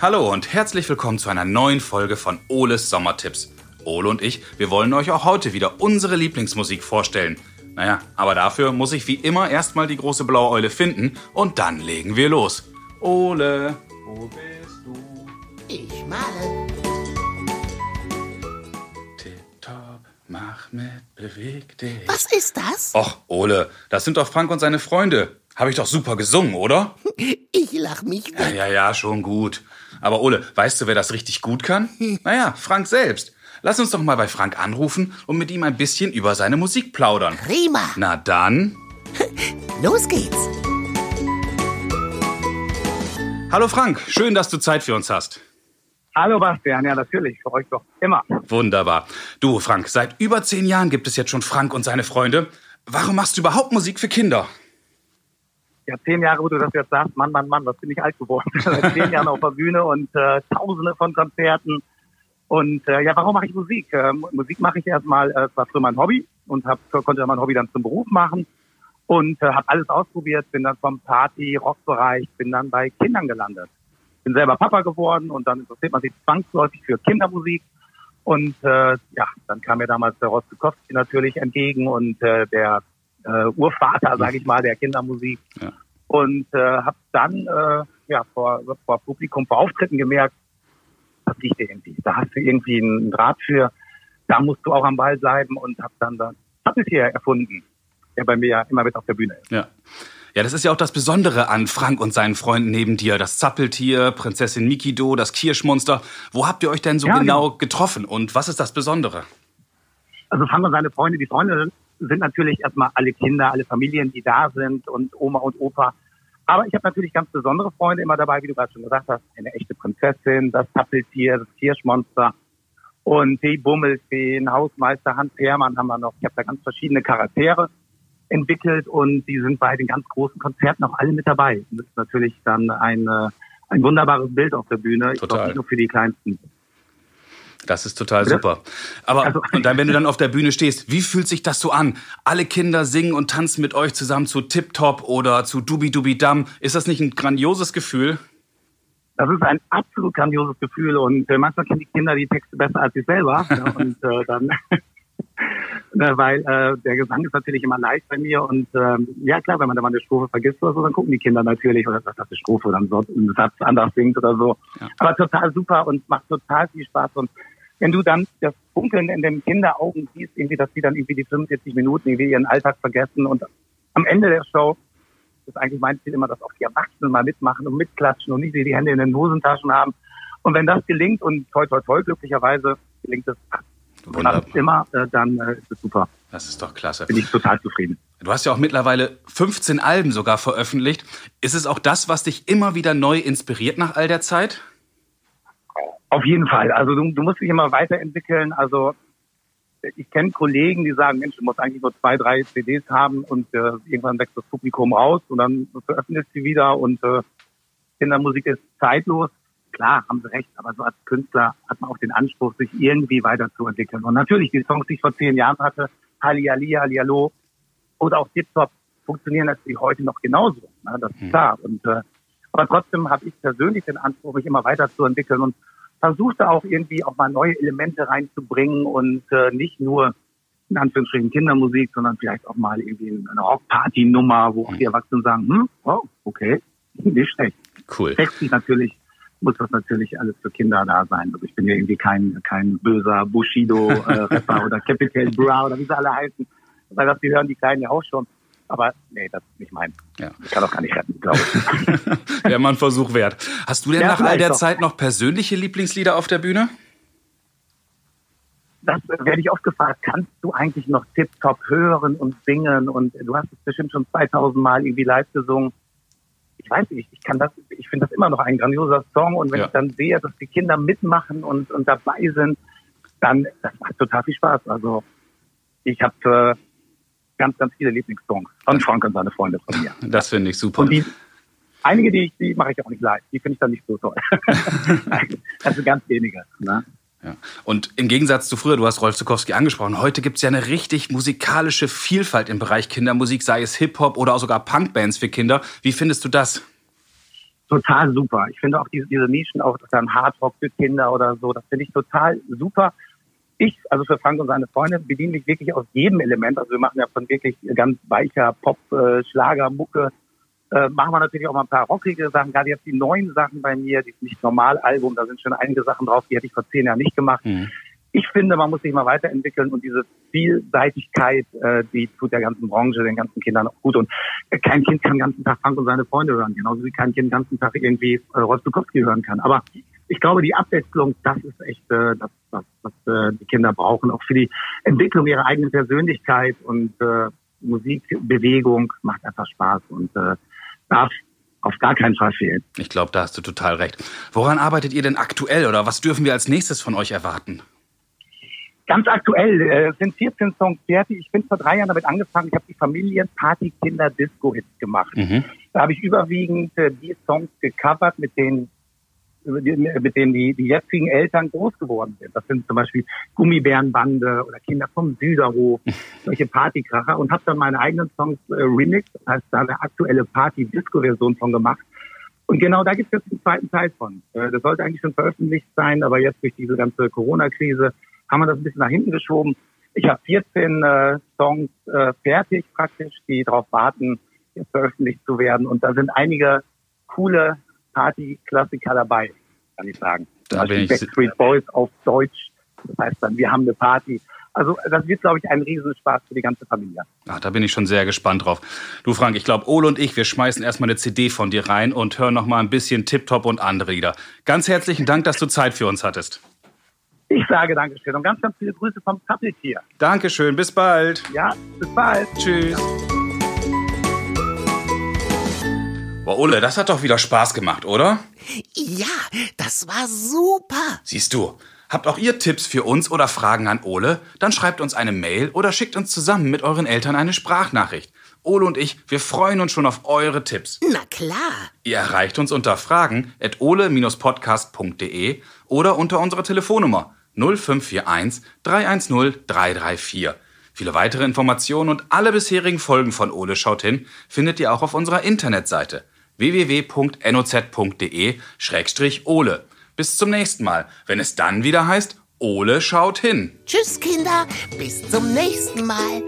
Hallo und herzlich willkommen zu einer neuen Folge von Oles Sommertipps. Ole und ich, wir wollen euch auch heute wieder unsere Lieblingsmusik vorstellen. Naja, aber dafür muss ich wie immer erstmal die große blaue Eule finden und dann legen wir los. Ole, wo bist du? Ich male. Tipptopp, mach mit, beweg dich. Was ist das? Och, Ole, das sind doch Frank und seine Freunde. Habe ich doch super gesungen, oder? Ich lach mich Ja, weg. ja, ja, schon gut. Aber Ole, weißt du, wer das richtig gut kann? Naja, Frank selbst. Lass uns doch mal bei Frank anrufen und mit ihm ein bisschen über seine Musik plaudern. Prima. Na dann. Los geht's. Hallo Frank, schön, dass du Zeit für uns hast. Hallo Bastian, ja natürlich, für euch doch immer. Wunderbar. Du, Frank, seit über zehn Jahren gibt es jetzt schon Frank und seine Freunde. Warum machst du überhaupt Musik für Kinder? Ja, zehn Jahre, wo du das jetzt sagst, Mann, Mann, Mann, was bin ich alt geworden. Seit zehn Jahren auf der Bühne und äh, tausende von Konzerten. Und äh, ja, warum mache ich Musik? Ähm, Musik mache ich erstmal, äh, es war früher mein Hobby und hab, konnte mein Hobby dann zum Beruf machen und äh, habe alles ausprobiert, bin dann vom Party-Rock-Bereich, bin dann bei Kindern gelandet. Bin selber Papa geworden und dann interessiert man sich zwangsläufig für Kindermusik. Und äh, ja, dann kam mir damals der Rostkowski natürlich entgegen und äh, der äh, Urvater, sage ich mal, der Kindermusik. Ja. Und äh, habe dann äh, ja vor, vor Publikum, vor Auftritten gemerkt, das liegt dir irgendwie. Da hast du irgendwie einen Draht für. Da musst du auch am Ball bleiben und habe dann das Zappeltier erfunden, der bei mir ja immer mit auf der Bühne ist. Ja. Ja, das ist ja auch das Besondere an Frank und seinen Freunden neben dir. Das Zappeltier, Prinzessin Mikido, das Kirschmonster. Wo habt ihr euch denn so Ja, genau getroffen und was ist das Besondere? Also fangen wir seine Freunde. Die Freunde sind natürlich erstmal alle Kinder, alle Familien, die da sind und Oma und Opa. Aber ich habe natürlich ganz besondere Freunde immer dabei, wie du gerade schon gesagt hast. Eine echte Prinzessin, das Tappeltier, das Kirschmonster und die Bummelfeen, Hausmeister Hans Hermann haben wir noch. Ich habe da ganz verschiedene Charaktere entwickelt und die sind bei den ganz großen Konzerten auch alle mit dabei. Das ist natürlich dann ein, äh, ein wunderbares Bild auf der Bühne. Ich Total. glaube nicht nur für die Kleinsten. Das ist total Bitte? super. Aber Also- und dann, wenn du dann auf der Bühne stehst, wie fühlt sich das so an? Alle Kinder singen und tanzen mit euch zusammen zu Tip Top oder zu Dubi Dubi Dam. Ist das nicht ein grandioses Gefühl? Das ist ein absolut grandioses Gefühl und äh, manchmal kennen die Kinder die Texte besser als ich selber. ja, und äh, dann, weil äh, der Gesang ist natürlich immer leicht bei mir und ähm, ja klar, wenn man da mal eine Strophe vergisst oder so, dann gucken die Kinder natürlich oder das ist eine Strophe oder so einen Satz anders singt oder so. Ja. Aber total super und macht total viel Spaß und wenn du dann das Funkeln in den Kinderaugen siehst, irgendwie, dass die dann irgendwie die 45 Minuten irgendwie ihren Alltag vergessen und am Ende der Show ist eigentlich mein Ziel immer, dass auch die Erwachsenen mal mitmachen und mitklatschen und nicht die Hände in den Hosentaschen haben. Und wenn das gelingt und toi toi toi glücklicherweise gelingt es Wunderbar. immer, äh, dann äh, ist es super. Das ist doch klasse. Bin ich total zufrieden. Du hast ja auch mittlerweile 15 Alben sogar veröffentlicht. Ist es auch das, was dich immer wieder neu inspiriert nach all der Zeit? Auf jeden Fall. Also du, du musst dich immer weiterentwickeln. Also ich kenne Kollegen, die sagen, Mensch, du musst eigentlich nur zwei, drei CDs haben und äh, irgendwann wächst das Publikum raus und dann veröffentlichst du wieder und äh, Kindermusik ist zeitlos. Klar, haben sie recht, aber so als Künstler hat man auch den Anspruch, sich irgendwie weiterzuentwickeln. Und natürlich, die Songs, die ich vor zehn Jahren hatte, Halli Ali, Hallihallo oder auch Tip Top, funktionieren natürlich heute noch genauso. Ne? Das ist klar. Und, äh, aber trotzdem habe ich persönlich den Anspruch, mich immer weiterzuentwickeln und versuchte auch irgendwie auch mal neue Elemente reinzubringen und äh, nicht nur in Anführungsstrichen Kindermusik, sondern vielleicht auch mal irgendwie eine Rockparty-Nummer, wo auch die Erwachsenen sagen, hm, oh, okay, nicht schlecht. Cool. Textlich natürlich muss das natürlich alles für Kinder da sein. Also ich bin ja irgendwie kein kein böser Bushido-Rapper oder Capital Bra oder wie sie alle heißen. Weil das die hören die Kleinen ja auch schon. Aber nee, das ist nicht mein. Ja. Ich kann auch gar nicht retten, glaube ich. Wäre mal ein Versuch wert. Hast du denn Ja, nach all der doch. Zeit noch persönliche Lieblingslieder auf der Bühne? das werde ich oft gefragt, kannst du eigentlich noch Tip-Top hören und singen? Und du hast es bestimmt schon 2000 Mal irgendwie live gesungen. Ich weiß nicht, ich kann das, ich finde das immer noch ein grandioser Song. Und wenn Ja. ich dann sehe, dass die Kinder mitmachen und, und dabei sind, dann, das macht total viel Spaß. Also, ich habe äh, ganz, ganz viele Lieblingssongs von Frank und seine Freunde von mir. Das finde ich super. Und die, einige, die, ich- die mache ich auch nicht live. Die finde ich dann nicht so toll. sind ganz wenige. Ne? Ja. Und im Gegensatz zu früher, du hast Rolf Zukowski angesprochen, heute gibt's ja eine richtig musikalische Vielfalt im Bereich Kindermusik, sei es Hip-Hop oder auch sogar Punkbands für Kinder. Wie findest du das? total super. Ich finde auch diese, diese Nischen, auch dann Hardrock für Kinder oder so, das finde ich total super. Ich, also für Frank und seine Freunde, bediene mich wirklich aus jedem Element. Also wir machen ja von wirklich ganz weicher Pop, äh, Schlager, Mucke, äh, machen wir natürlich auch mal ein paar rockige Sachen. Gerade jetzt die neuen Sachen bei mir, die nicht normal Album, da sind schon einige Sachen drauf, die hätte ich vor zehn Jahren nicht gemacht. Mhm. Ich finde, man muss sich mal weiterentwickeln und diese Vielseitigkeit, äh, die tut der ganzen Branche, den ganzen Kindern auch gut. Und äh, kein Kind kann den ganzen Tag Frank und seine Freunde hören, genauso wie kein Kind den ganzen Tag irgendwie äh, Rolf Zukowski hören kann. Aber ich glaube, die Abwechslung, das ist echt äh, das, was, was äh, die Kinder brauchen, auch für die Entwicklung ihrer eigenen Persönlichkeit und äh, Musikbewegung macht einfach Spaß und äh, darf auf gar keinen Fall fehlen. Ich glaube, da hast du total recht. Woran arbeitet ihr denn aktuell oder was dürfen wir als nächstes von euch erwarten? Ganz aktuell äh, sind 14 Songs fertig. Ich bin vor drei Jahren damit angefangen. Ich habe die Familienparty Kinder Disco Hits gemacht. Mhm. Da habe ich überwiegend äh, die Songs gecovert, mit denen mit denen die, die jetzigen Eltern groß geworden sind. Das sind zum Beispiel Gummibärenbande oder Kinder vom Süderhof, solche Partykracher und habe dann meine eigenen Songs äh, remixed, heißt da eine aktuelle Party-Disco-Version von gemacht. Und genau da gibt es jetzt einen zweiten Teil von. Äh, das sollte eigentlich schon veröffentlicht sein, aber jetzt durch diese ganze Corona-Krise haben wir das ein bisschen nach hinten geschoben. Ich habe 14 äh, Songs äh, fertig praktisch, die darauf warten, jetzt veröffentlicht zu werden. Und da sind einige coole Party-Klassiker dabei, kann ich sagen. Da bin ich Backstreet Boys auf Deutsch. Das heißt dann, wir haben eine Party. Also das wird, glaube ich, ein Riesenspaß für die ganze Familie. Ach, da bin ich schon sehr gespannt drauf. Du Frank, ich glaube, Ole und ich, wir schmeißen erstmal eine CD von dir rein und hören noch mal ein bisschen Tip-Top und andere Lieder. Ganz herzlichen Dank, dass du Zeit für uns hattest. Ich sage Dankeschön und ganz, ganz viele Grüße vom Puppetier. Dankeschön, bis bald. Ja, bis bald. Tschüss. Boah, Ole, das hat doch wieder Spaß gemacht, oder? Ja, das war super. Siehst du, habt auch ihr Tipps für uns oder Fragen an Ole? Dann schreibt uns eine Mail oder schickt uns zusammen mit euren Eltern eine Sprachnachricht. Ole und ich, wir freuen uns schon auf eure Tipps. Na klar. Ihr erreicht uns unter fragen at ole-podcast.de oder unter unserer Telefonnummer 0541 310 334. Viele weitere Informationen und alle bisherigen Folgen von Ole schaut hin findet ihr auch auf unserer Internetseite www.noz.de-ole. Bis zum nächsten Mal, wenn es dann wieder heißt Ole schaut hin. Tschüss Kinder, bis zum nächsten Mal.